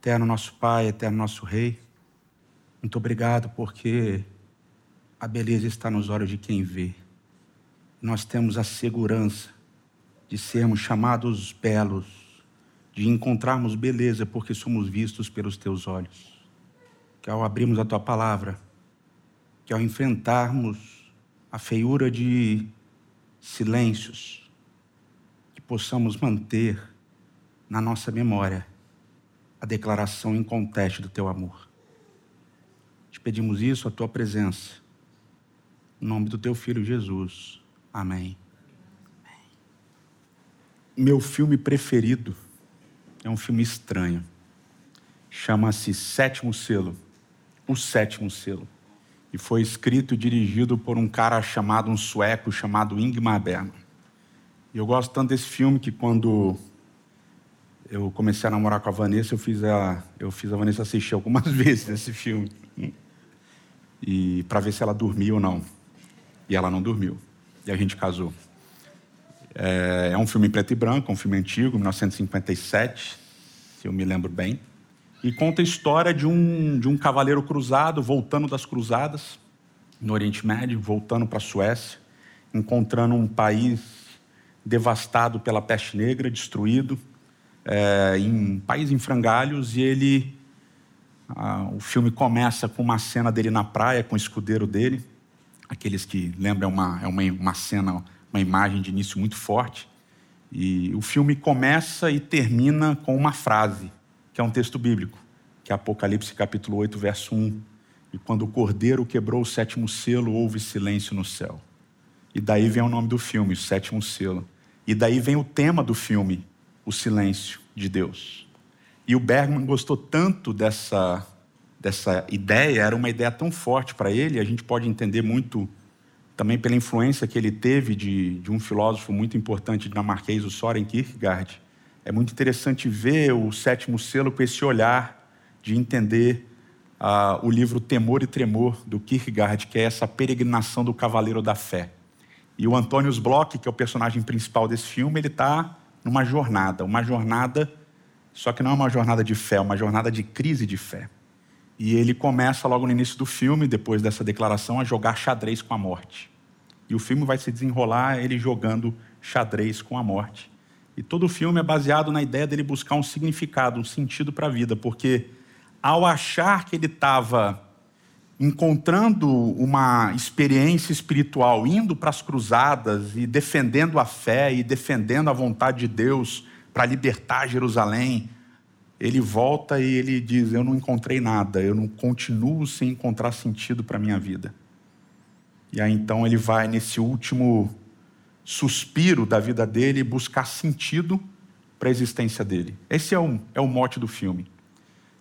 Eterno nosso Pai, eterno nosso Rei, muito obrigado porque a beleza está nos olhos de quem vê. Nós temos a segurança de sermos chamados belos, de encontrarmos beleza porque somos vistos pelos teus olhos. Que ao abrirmos a tua palavra, que ao enfrentarmos a feiura de silêncios, que possamos manter na nossa memória a declaração inconteste do teu amor. Te pedimos isso, a tua presença, em nome do teu filho Jesus. Amém. Meu filme preferido é um filme estranho. Chama-se Sétimo Selo. O Sétimo Selo. E foi escrito e dirigido por um cara chamado, um sueco chamado Ingmar Bergman. E eu gosto tanto desse filme que quando eu comecei a namorar com a Vanessa, eu fiz a, eu fiz a Vanessa assistir algumas vezes esse filme. E para ver se ela dormia ou não. E ela não dormiu. E a gente casou. É, é um filme em preto e branco, um filme antigo, 1957, se eu me lembro bem. E conta a história de um, de um cavaleiro cruzado voltando das cruzadas no Oriente Médio, voltando para a Suécia, encontrando um país devastado pela peste negra, destruído é, em País em Frangalhos e ele. Ah, o filme começa com uma cena dele na praia com o escudeiro dele. Aqueles que lembram, é uma, é uma, uma cena, uma imagem de início muito forte. E o filme começa e termina com uma frase, que é um texto bíblico, que é Apocalipse capítulo 8, verso 1. E quando o cordeiro quebrou o sétimo selo, houve silêncio no céu. E daí vem o nome do filme, o sétimo selo. E daí vem o tema do filme, o silêncio de Deus. E o Bergman gostou tanto dessa, dessa ideia, era uma ideia tão forte para ele, a gente pode entender muito também pela influência que ele teve de, de um filósofo muito importante dinamarquês, o Soren Kierkegaard. É muito interessante ver o sétimo selo com esse olhar de entender uh, o livro Temor e Tremor, do Kierkegaard, que é essa peregrinação do cavaleiro da fé. E o Antônio Bloch, que é o personagem principal desse filme, ele está numa jornada, uma jornada, só que não é uma jornada de fé, é uma jornada de crise de fé. E ele começa logo no início do filme, depois dessa declaração, a jogar xadrez com a morte. E o filme vai se desenrolar ele jogando xadrez com a morte. E todo o filme é baseado na ideia dele buscar um significado, um sentido para a vida, porque ao achar que ele estava encontrando uma experiência espiritual, indo para as cruzadas e defendendo a fé e defendendo a vontade de Deus para libertar Jerusalém, ele volta e ele diz: Eu não encontrei nada, eu não continuo sem encontrar sentido para a minha vida. E aí então ele vai nesse último suspiro da vida dele buscar sentido para a existência dele. Esse é o, é o mote do filme.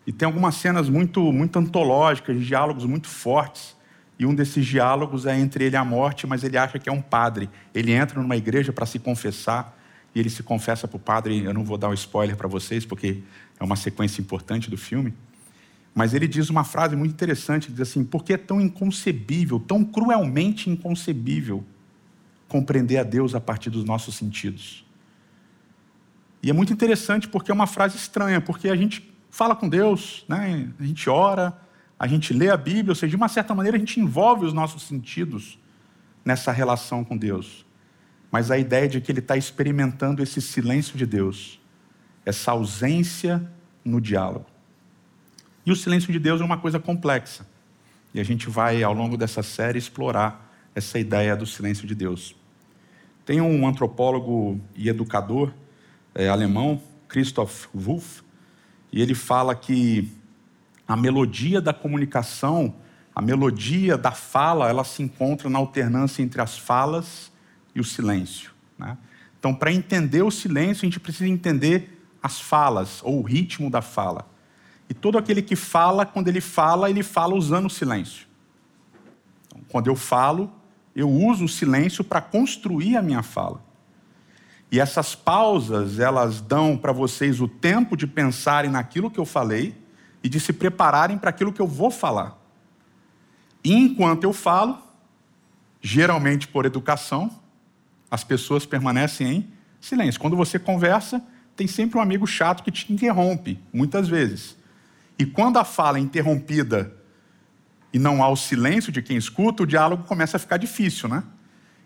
E tem algumas cenas muito, muito antológicas, diálogos muito fortes. E um desses diálogos é entre ele e a morte, mas ele acha que é um padre. Ele entra numa igreja para se confessar e ele se confessa para o padre. Eu não vou dar um spoiler para vocês, porque é uma sequência importante do filme. Mas ele diz uma frase muito interessante: diz assim, porque é tão inconcebível, tão cruelmente inconcebível compreender a Deus a partir dos nossos sentidos. E é muito interessante porque é uma frase estranha, porque a gente fala com Deus, né? a gente ora, a gente lê a Bíblia, ou seja, de uma certa maneira a gente envolve os nossos sentidos nessa relação com Deus. Mas a ideia de que ele está experimentando esse silêncio de Deus, essa ausência no diálogo. E o silêncio de Deus é uma coisa complexa. E a gente vai, ao longo dessa série, explorar essa ideia do silêncio de Deus. Tem um antropólogo e educador é, alemão, Christoph Wolff, e ele fala que a melodia da comunicação, a melodia da fala, ela se encontra na alternância entre as falas e o silêncio. Né? Então, para entender o silêncio, a gente precisa entender as falas, ou o ritmo da fala. E todo aquele que fala, quando ele fala, ele fala usando o silêncio. Então, quando eu falo, eu uso o silêncio para construir a minha fala. E essas pausas, elas dão para vocês o tempo de pensarem naquilo que eu falei e de se prepararem para aquilo que eu vou falar. E enquanto eu falo, geralmente por educação, as pessoas permanecem em silêncio. Quando você conversa, tem sempre um amigo chato que te interrompe, muitas vezes. E quando a fala é interrompida e não há o silêncio de quem escuta, o diálogo começa a ficar difícil, né?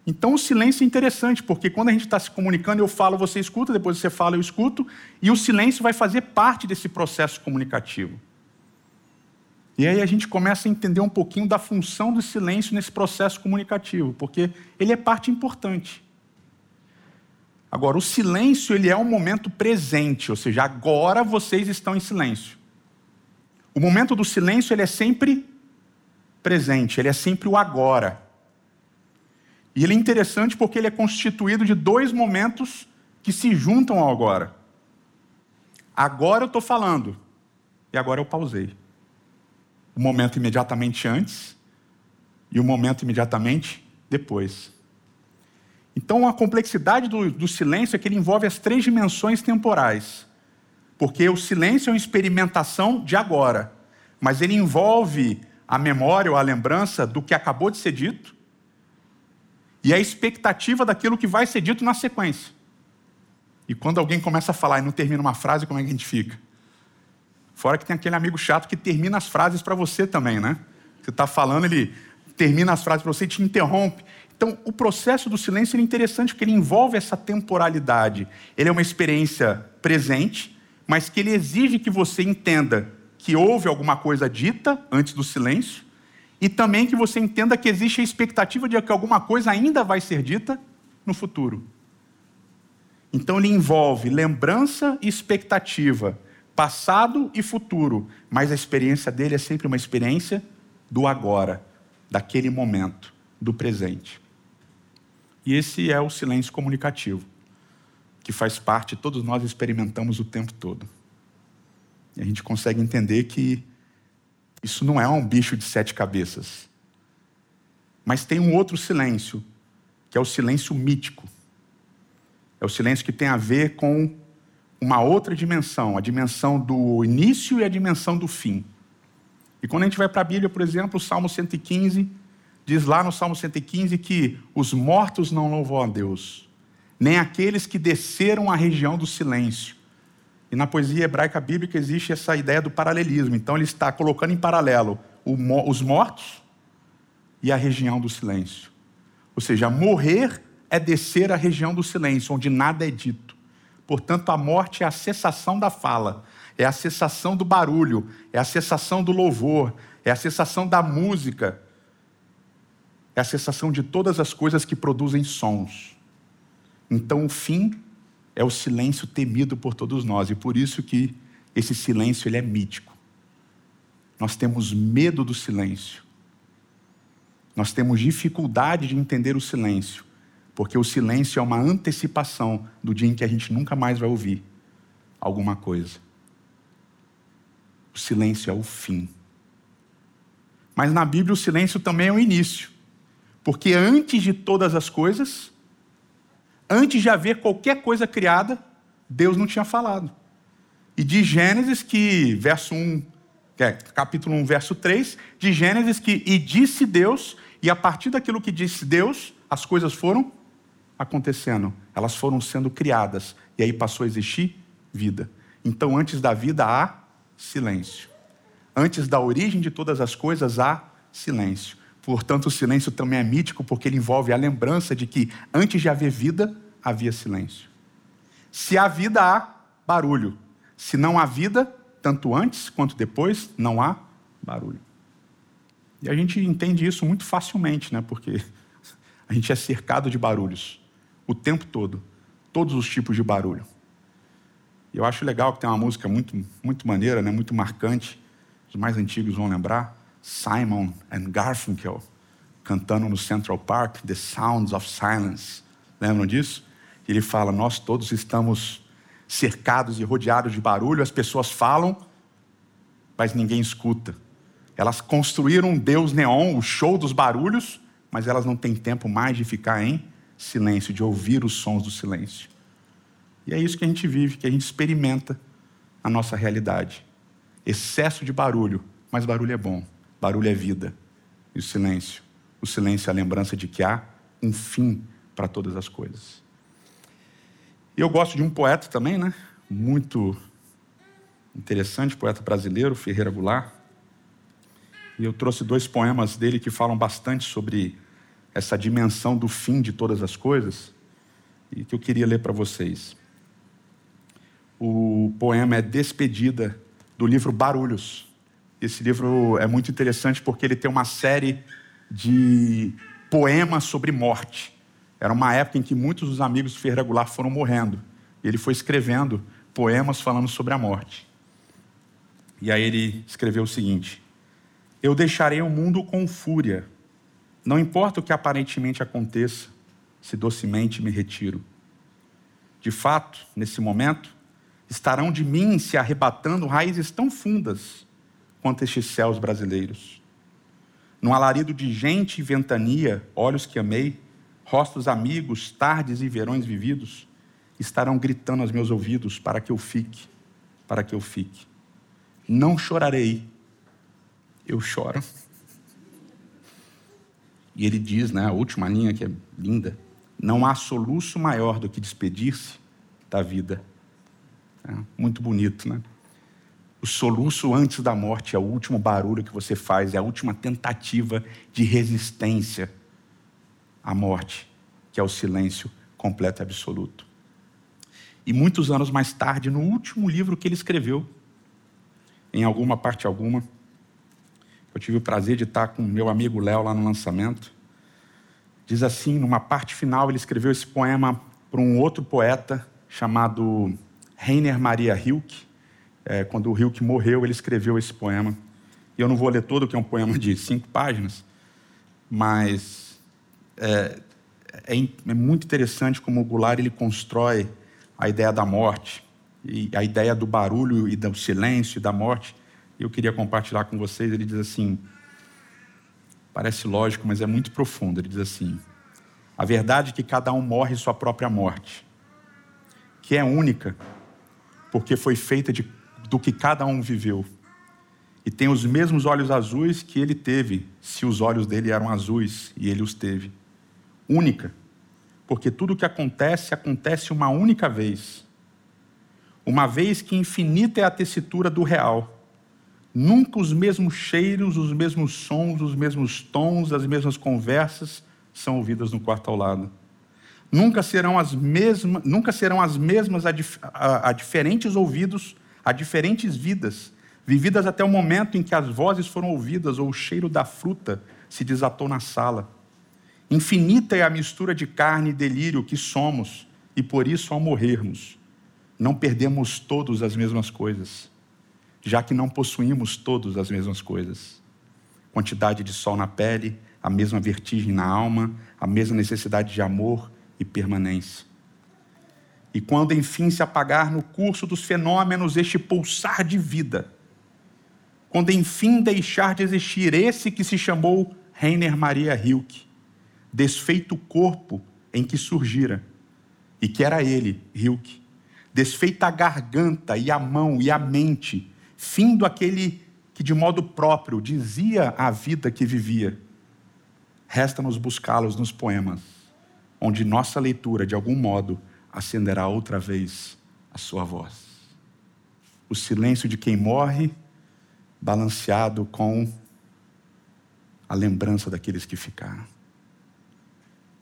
Então o silêncio é interessante, porque quando a gente está se comunicando, eu falo, você escuta, depois você fala, eu escuto, e o silêncio vai fazer parte desse processo comunicativo. E aí a gente começa a entender um pouquinho da função do silêncio nesse processo comunicativo, porque ele é parte importante. Agora, o silêncio ele é um momento presente, ou seja, agora vocês estão em silêncio. O momento do silêncio ele é sempre presente, ele é sempre o agora. E ele é interessante porque ele é constituído de dois momentos que se juntam ao agora. Agora eu estou falando, e agora eu pausei. O momento imediatamente antes e o momento imediatamente depois. Então, a complexidade do, do, silêncio é que ele envolve as três dimensões temporais. Porque o silêncio é uma experimentação de agora, mas ele envolve a memória ou a lembrança do que acabou de ser dito e a expectativa daquilo que vai ser dito na sequência. E quando alguém começa a falar e não termina uma frase, como é que a gente fica? Fora que tem aquele amigo chato que termina as frases para você também, né? Você está falando, ele termina as frases para você e te interrompe. Então, o processo do silêncio é interessante porque ele envolve essa temporalidade. Ele é uma experiência presente, mas que ele exige que você entenda que houve alguma coisa dita antes do silêncio e também que você entenda que existe a expectativa de que alguma coisa ainda vai ser dita no futuro. Então ele envolve lembrança e expectativa, passado e futuro, mas a experiência dele é sempre uma experiência do agora, daquele momento, do presente. E esse é o silêncio comunicativo, que faz parte, todos nós experimentamos o tempo todo. E a gente consegue entender que isso não é um bicho de sete cabeças. Mas tem um outro silêncio, que é o silêncio mítico. É o silêncio que tem a ver com uma outra dimensão, a dimensão do início e a dimensão do fim. E quando a gente vai para a Bíblia, por exemplo, o Salmo 115, diz lá no Salmo 115 que os mortos não louvam a Deus, nem aqueles que desceram à região do silêncio. E na poesia hebraica bíblica existe essa ideia do paralelismo. Então ele está colocando em paralelo os mortos e a região do silêncio. Ou seja, morrer é descer à região do silêncio, onde nada é dito. Portanto, a morte é a cessação da fala, é a cessação do barulho, é a cessação do louvor, é a cessação da música, é a cessação de todas as coisas que produzem sons. Então, o fim é o silêncio temido por todos nós e por isso que esse silêncio ele é mítico. Nós temos medo do silêncio. Nós temos dificuldade de entender o silêncio, porque o silêncio é uma antecipação do dia em que a gente nunca mais vai ouvir alguma coisa. O silêncio é o fim. Mas na Bíblia o silêncio também é o início. Porque antes de todas as coisas, antes de haver qualquer coisa criada, Deus não tinha falado. E de Gênesis que, verso 1, é, capítulo 1, verso 3, de Gênesis que, e disse Deus, e a partir daquilo que disse Deus, as coisas foram acontecendo, elas foram sendo criadas, e aí passou a existir vida. Então, antes da vida há silêncio. Antes da origem de todas as coisas há silêncio. Portanto, o silêncio também é mítico porque ele envolve a lembrança de que antes de haver vida, havia silêncio. Se há vida, há barulho. Se não há vida, tanto antes quanto depois, não há barulho. E a gente entende isso muito facilmente, né? Porque a gente é cercado de barulhos o tempo todo, todos os tipos de barulho. E eu acho legal que tem uma música muito, muito maneira, né? Muito marcante. Os mais antigos vão lembrar Simon and Garfunkel cantando no Central Park, The Sounds of Silence. Lembram disso? Ele fala: Nós todos estamos cercados e rodeados de barulho, as pessoas falam, mas ninguém escuta. Elas construíram um Deus neon, o show dos barulhos, mas elas não têm tempo mais de ficar em silêncio, de ouvir os sons do silêncio. E é isso que a gente vive, que a gente experimenta na nossa realidade. Excesso de barulho, mas barulho é bom. Barulho é vida. E o silêncio? O silêncio é a lembrança de que há um fim para todas as coisas. E eu gosto de um poeta também, né? Muito interessante, poeta brasileiro, Ferreira Goulart. E eu trouxe dois poemas dele que falam bastante sobre essa dimensão do fim de todas as coisas e que eu queria ler para vocês. O poema é Despedida, do livro Barulhos. Esse livro é muito interessante porque ele tem uma série de poemas sobre morte. Era uma época em que muitos dos amigos do Ferreira Goulart foram morrendo. Ele foi escrevendo poemas falando sobre a morte. E aí ele escreveu o seguinte: Eu deixarei o mundo com fúria. Não importa o que aparentemente aconteça, se docemente me retiro. De fato, nesse momento, estarão de mim se arrebatando raízes tão fundas quanto estes céus brasileiros. Num alarido de gente e ventania, olhos que amei, rostos amigos, tardes e verões vividos, estarão gritando aos meus ouvidos para que eu fique, para que eu fique. Não chorarei, eu choro. E ele diz, né, a última linha que é linda: não há soluço maior do que despedir-se da vida. É, muito bonito, né? O soluço antes da morte é o último barulho que você faz, é a última tentativa de resistência à morte, que é o silêncio completo e absoluto. E muitos anos mais tarde, no último livro que ele escreveu, em alguma parte alguma, eu tive o prazer de estar com meu amigo Léo lá no lançamento. Diz assim, numa parte final, ele escreveu esse poema para um outro poeta chamado Rainer Maria Hilke é, quando o Hilke morreu, ele escreveu esse poema. E eu não vou ler todo, que é um poema de cinco páginas, mas é, é, é muito interessante como o Goulart ele constrói a ideia da morte, e a ideia do barulho e do silêncio e da morte. Eu queria compartilhar com vocês. Ele diz assim: parece lógico, mas é muito profundo. Ele diz assim: a verdade é que cada um morre sua própria morte, que é única, porque foi feita de do que cada um viveu. E tem os mesmos olhos azuis que ele teve, se os olhos dele eram azuis e ele os teve. Única, porque tudo o que acontece, acontece uma única vez. Uma vez que infinita é a tessitura do real. Nunca os mesmos cheiros, os mesmos sons, os mesmos tons, as mesmas conversas são ouvidas no quarto ao lado. Nunca serão as mesmas, nunca serão as mesmas a, a, a diferentes ouvidos a diferentes vidas, vividas até o momento em que as vozes foram ouvidas ou o cheiro da fruta se desatou na sala. Infinita é a mistura de carne e delírio que somos, e por isso, ao morrermos, não perdemos todos as mesmas coisas, já que não possuímos todos as mesmas coisas. Quantidade de sol na pele, a mesma vertigem na alma, a mesma necessidade de amor e permanência. E quando enfim se apagar no curso dos fenômenos este pulsar de vida, quando enfim deixar de existir esse que se chamou Rainer Maria Hilke, desfeito o corpo em que surgira, e que era ele, Hilke, desfeita a garganta e a mão e a mente, findo aquele que de modo próprio dizia a vida que vivia. Resta-nos buscá-los nos poemas, onde nossa leitura, de algum modo, acenderá outra vez a sua voz. O silêncio de quem morre, balanceado com a lembrança daqueles que ficaram,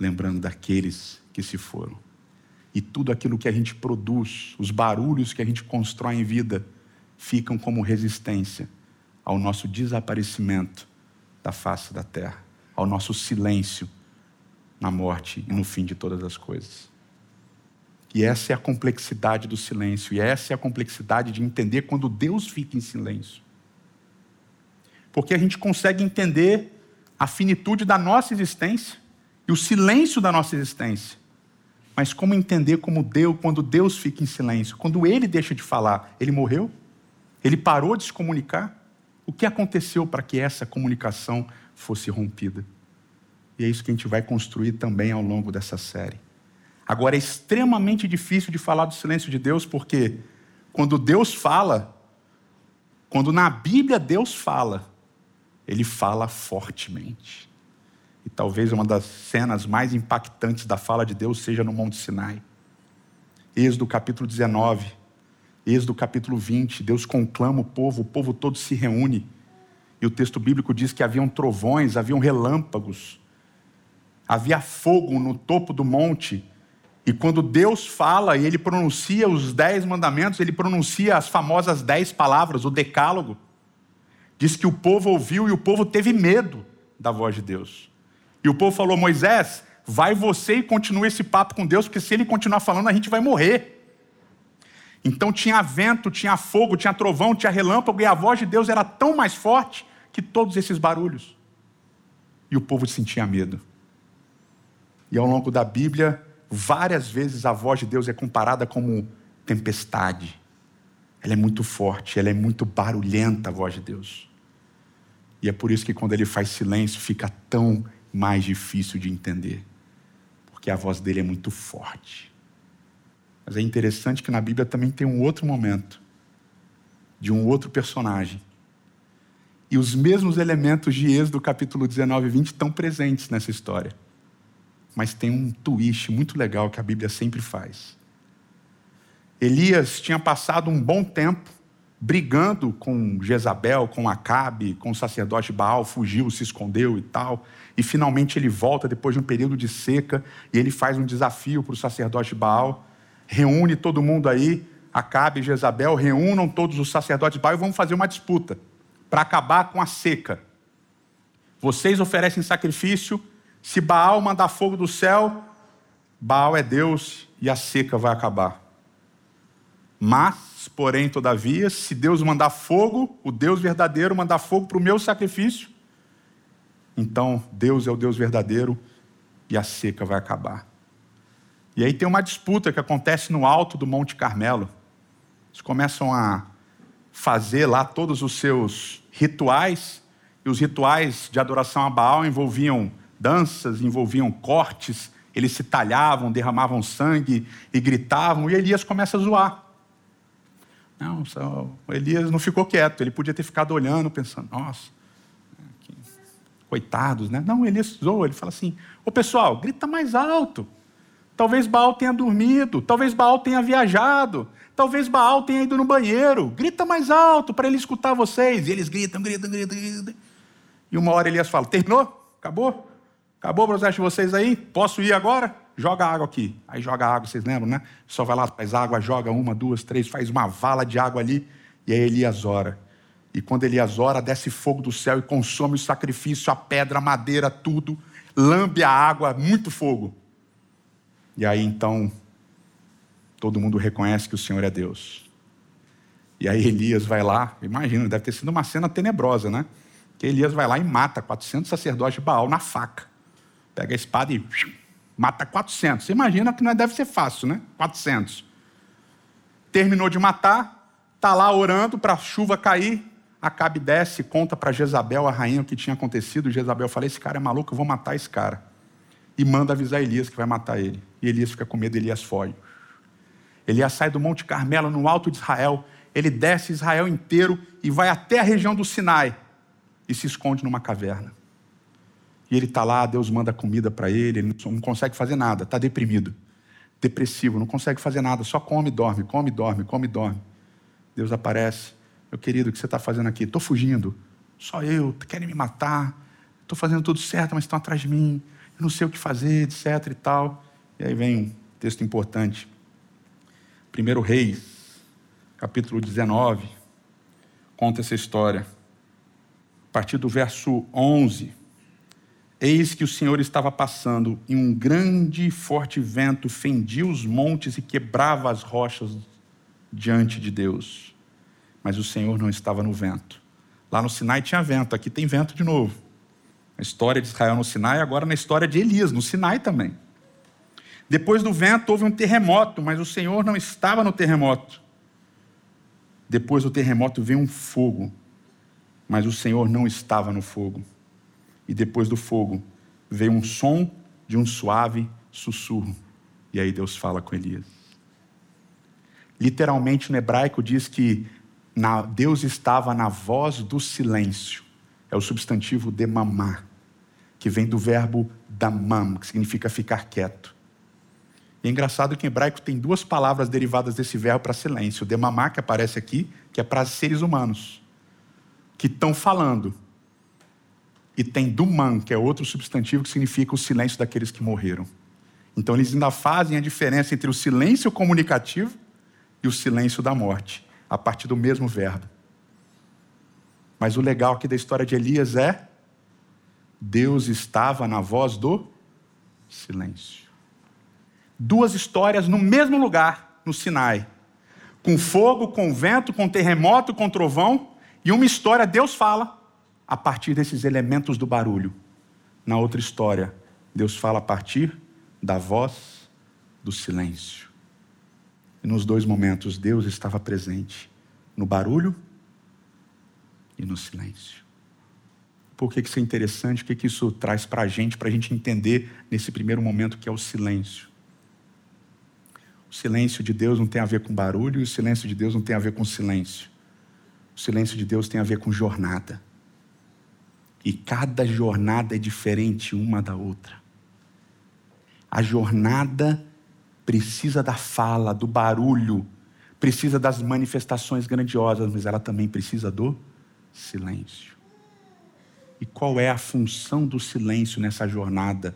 lembrando daqueles que se foram. E tudo aquilo que a gente produz, os barulhos que a gente constrói em vida, ficam como resistência ao nosso desaparecimento da face da terra, ao nosso silêncio na morte e no fim de todas as coisas. E essa é a complexidade do silêncio, e essa é a complexidade de entender quando Deus fica em silêncio. Porque a gente consegue entender a finitude da nossa existência o silêncio da nossa existência. Mas como entender como Deus, quando Deus fica em silêncio, quando ele deixa de falar, ele morreu? Ele parou de se comunicar? O que aconteceu para que essa comunicação fosse rompida? E é isso que a gente vai construir também ao longo dessa série. Agora, é extremamente difícil de falar do silêncio de Deus, porque quando Deus fala, quando na Bíblia Deus fala, ele fala fortemente. E talvez uma das cenas mais impactantes da fala de Deus seja no Monte Sinai. Êxodo capítulo 19, Êxodo capítulo 20, Deus conclama o povo, o povo todo se reúne. E o texto bíblico diz que haviam trovões, haviam relâmpagos, havia fogo no topo do monte. E quando Deus fala e ele pronuncia os dez mandamentos, ele pronuncia as famosas dez palavras, o decálogo. Diz que o povo ouviu e o povo teve medo da voz de Deus. E o povo falou: Moisés, vai você e continue esse papo com Deus, porque se ele continuar falando, a gente vai morrer. Então tinha vento, tinha fogo, tinha trovão, tinha relâmpago, e a voz de Deus era tão mais forte que todos esses barulhos. E o povo sentia medo. E ao longo da Bíblia, várias vezes a voz de Deus é comparada como tempestade. Ela é muito forte, ela é muito barulhenta, a voz de Deus. E é por isso que quando ele faz silêncio, fica tão mais difícil de entender. Porque a voz dele é muito forte. Mas é interessante que na Bíblia também tem um outro momento, de um outro personagem. E os mesmos elementos de Êxodo capítulo 19 e 20 estão presentes nessa história. Mas tem um twist muito legal que a Bíblia sempre faz. Elias tinha passado um bom tempo brigando com Jezabel, com Acabe, com o sacerdote Baal, fugiu, se escondeu e tal. E finalmente ele volta depois de um período de seca e ele faz um desafio para o sacerdote Baal reúne todo mundo aí, Acabe e Jezabel, reúnam todos os sacerdotes Baal e vamos fazer uma disputa para acabar com a seca. Vocês oferecem sacrifício, se Baal mandar fogo do céu, Baal é Deus e a seca vai acabar. Mas, porém, todavia, se Deus mandar fogo, o Deus verdadeiro mandar fogo para o meu sacrifício, então Deus é o Deus verdadeiro e a seca vai acabar. E aí tem uma disputa que acontece no alto do Monte Carmelo. Eles começam a fazer lá todos os seus rituais, e os rituais de adoração a Baal envolviam danças, envolviam cortes, eles se talhavam, derramavam sangue e gritavam, e Elias começa a zoar. Não, o Elias não ficou quieto, ele podia ter ficado olhando, pensando, nossa, coitados, né? Não, Elias zoa, ele fala assim: Ô pessoal, grita mais alto. Talvez Baal tenha dormido, talvez Baal tenha viajado, talvez Baal tenha ido no banheiro. Grita mais alto para ele escutar vocês. E eles gritam, gritam, gritam, gritam. E uma hora Elias fala: Terminou? Acabou? Acabou o processo de vocês aí? Posso ir agora? Joga água aqui. Aí joga água, vocês lembram, né? Só vai lá, faz água, joga uma, duas, três, faz uma vala de água ali. E aí Elias ora. E quando Elias ora, desce fogo do céu e consome o sacrifício, a pedra, a madeira, tudo. Lambe a água, muito fogo. E aí então todo mundo reconhece que o Senhor é Deus. E aí Elias vai lá, imagina, deve ter sido uma cena tenebrosa, né? Que Elias vai lá e mata 400 sacerdotes de Baal na faca. Pega a espada e mata 400. Você imagina que não é, deve ser fácil, né? 400. Terminou de matar, tá lá orando para a chuva cair. Acabe desce, conta para Jezabel, a rainha, o que tinha acontecido. Jezabel fala: Esse cara é maluco, eu vou matar esse cara e manda avisar Elias que vai matar ele. E Elias fica com medo, Elias foge. Elias sai do Monte Carmelo, no alto de Israel. Ele desce Israel inteiro e vai até a região do Sinai e se esconde numa caverna. E ele está lá, Deus manda comida para ele, ele não consegue fazer nada, está deprimido, depressivo, não consegue fazer nada, só come, dorme, come, dorme, come, dorme. Deus aparece, meu querido, o que você está fazendo aqui? Estou fugindo, só eu, querem me matar, estou fazendo tudo certo, mas estão atrás de mim, não sei o que fazer, etc e tal. E aí vem um texto importante. 1 Reis, capítulo 19, conta essa história. A partir do verso 11. Eis que o Senhor estava passando e um grande e forte vento fendia os montes e quebrava as rochas diante de Deus. Mas o Senhor não estava no vento. Lá no Sinai tinha vento, aqui tem vento de novo. A história de Israel no Sinai, agora na história de Elias, no Sinai também. Depois do vento houve um terremoto, mas o Senhor não estava no terremoto. Depois do terremoto veio um fogo, mas o Senhor não estava no fogo. E depois do fogo veio um som de um suave sussurro. E aí Deus fala com Elias. Literalmente no hebraico diz que Deus estava na voz do silêncio. É o substantivo de mamar que vem do verbo damam, que significa ficar quieto. E é engraçado que em hebraico tem duas palavras derivadas desse verbo para silêncio. Demamá, que aparece aqui, que é para seres humanos, que estão falando. E tem duman, que é outro substantivo que significa o silêncio daqueles que morreram. Então eles ainda fazem a diferença entre o silêncio comunicativo e o silêncio da morte, a partir do mesmo verbo. Mas o legal aqui da história de Elias é Deus estava na voz do silêncio. Duas histórias no mesmo lugar, no Sinai. Com fogo, com vento, com terremoto, com trovão. E uma história, Deus fala a partir desses elementos do barulho. Na outra história, Deus fala a partir da voz do silêncio. E nos dois momentos, Deus estava presente no barulho e no silêncio. Por que isso é interessante? O que isso traz para a gente, para a gente entender nesse primeiro momento que é o silêncio? O silêncio de Deus não tem a ver com barulho e o silêncio de Deus não tem a ver com silêncio. O silêncio de Deus tem a ver com jornada. E cada jornada é diferente uma da outra. A jornada precisa da fala, do barulho, precisa das manifestações grandiosas, mas ela também precisa do silêncio. E qual é a função do silêncio nessa jornada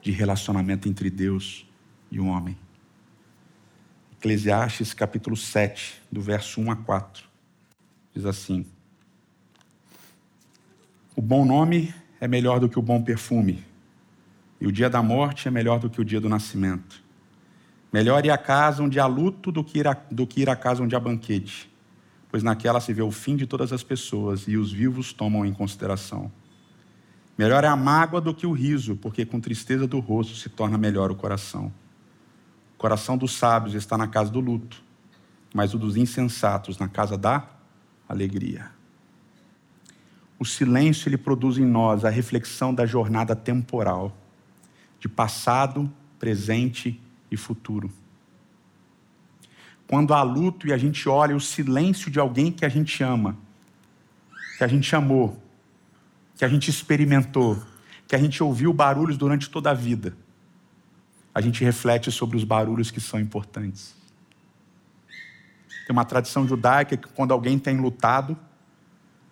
de relacionamento entre Deus e o homem? Eclesiastes capítulo 7, do verso 1 a 4, diz assim: O bom nome é melhor do que o bom perfume e o dia da morte é melhor do que o dia do nascimento. Melhor ir à casa onde há luto do que ir, a, do que ir à casa onde há banquete, pois naquela se vê o fim de todas as pessoas e os vivos tomam em consideração. Melhor é a mágoa do que o riso, porque com tristeza do rosto se torna melhor o coração. O coração dos sábios está na casa do luto, mas o dos insensatos na casa da alegria. O silêncio ele produz em nós a reflexão da jornada temporal de passado, presente e futuro. Quando há luto e a gente olha o silêncio de alguém que a gente ama, que a gente amou, que a gente experimentou, que a gente ouviu barulhos durante toda a vida, a gente reflete sobre os barulhos que são importantes. Tem uma tradição judaica que quando alguém tem lutado,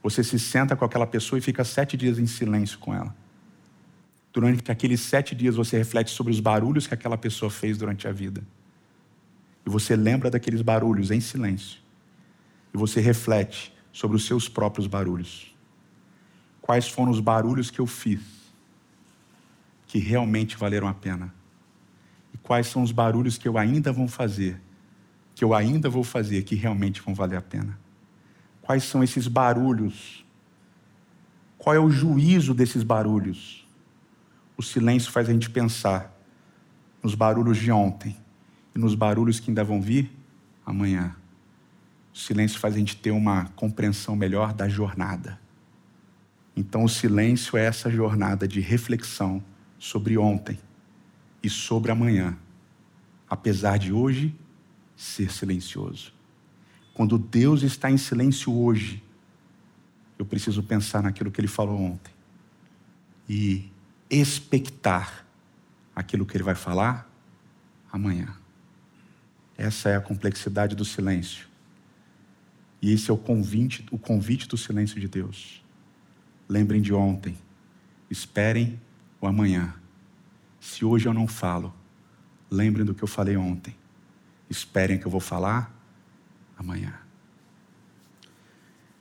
você se senta com aquela pessoa e fica sete dias em silêncio com ela. Durante aqueles sete dias você reflete sobre os barulhos que aquela pessoa fez durante a vida. E você lembra daqueles barulhos em silêncio. E você reflete sobre os seus próprios barulhos. Quais foram os barulhos que eu fiz que realmente valeram a pena? E quais são os barulhos que eu ainda vou fazer, que eu ainda vou fazer que realmente vão valer a pena? Quais são esses barulhos? Qual é o juízo desses barulhos? o silêncio faz a gente pensar nos barulhos de ontem e nos barulhos que ainda vão vir amanhã. O silêncio faz a gente ter uma compreensão melhor da jornada. Então, o silêncio é essa jornada de reflexão sobre ontem e sobre amanhã, apesar de hoje ser silencioso. Quando Deus está em silêncio hoje, eu preciso pensar naquilo que Ele falou ontem e expectar aquilo que ele vai falar amanhã. Essa é a complexidade do silêncio. E esse é o convite, o convite do silêncio de Deus. Lembrem de ontem. Esperem o amanhã. Se hoje eu não falo, lembrem do que eu falei ontem. Esperem que eu vou falar amanhã.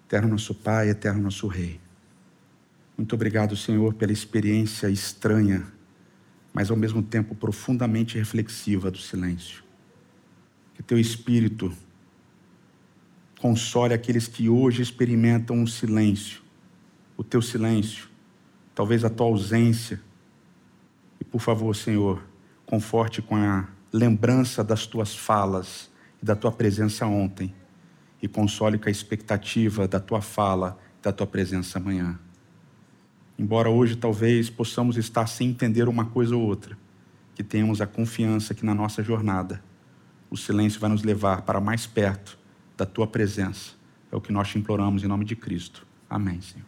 Eterno nosso Pai, eterno nosso Rei. Muito obrigado, Senhor, pela experiência estranha, mas ao mesmo tempo profundamente reflexiva do silêncio. Que teu espírito console aqueles que hoje experimentam o silêncio, o teu silêncio, talvez a tua ausência. E por favor, Senhor, conforte com a lembrança das tuas falas e da tua presença ontem, e console com a expectativa da tua fala e da tua presença amanhã. Embora hoje talvez possamos estar sem entender uma coisa ou outra, que tenhamos a confiança que na nossa jornada o silêncio vai nos levar para mais perto da tua presença. É o que nós te imploramos em nome de Cristo. Amém, Senhor.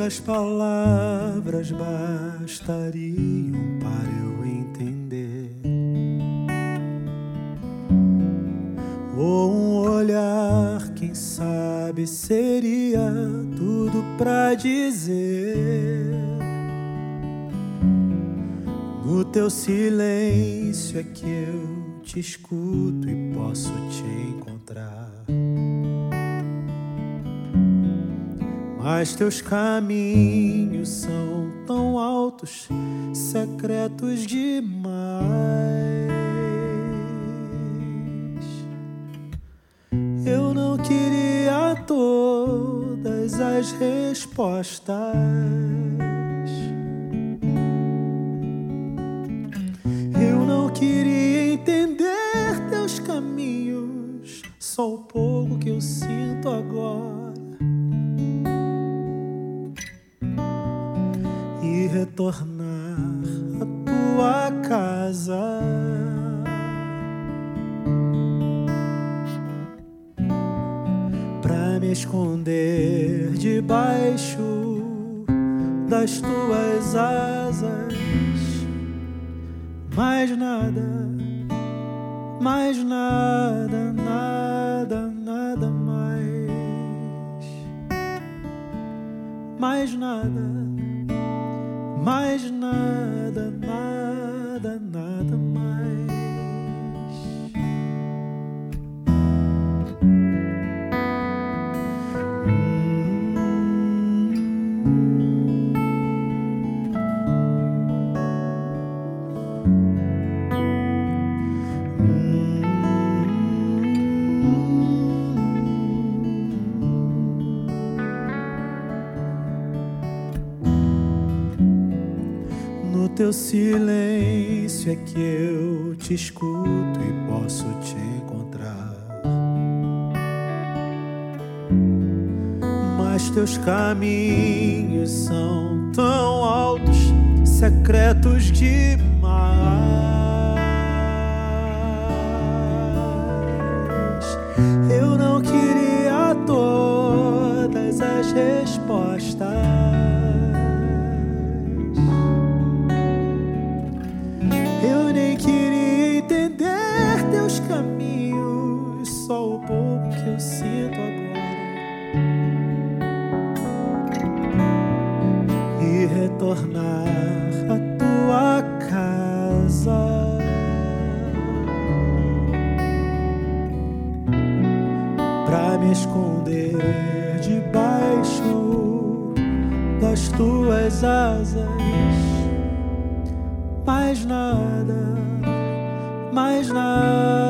Poucas palavras bastariam para eu entender. Ou um olhar, quem sabe, seria tudo pra dizer. No teu silêncio é que eu te escuto e posso te encontrar. Mas teus caminhos são tão altos, secretos demais. Eu não queria todas as respostas. Eu não queria entender teus caminhos, só o pouco que eu sinto agora. Retornar à tua casa. Pra me esconder debaixo das tuas asas. Mais nada, mais nada, nada, nada mais. Mais nada mais nada, nada, nada mais. Teu silêncio é que eu te escuto e posso te encontrar. Mas teus caminhos são tão altos, secretos demais. Tuas asas, mais nada, mais nada,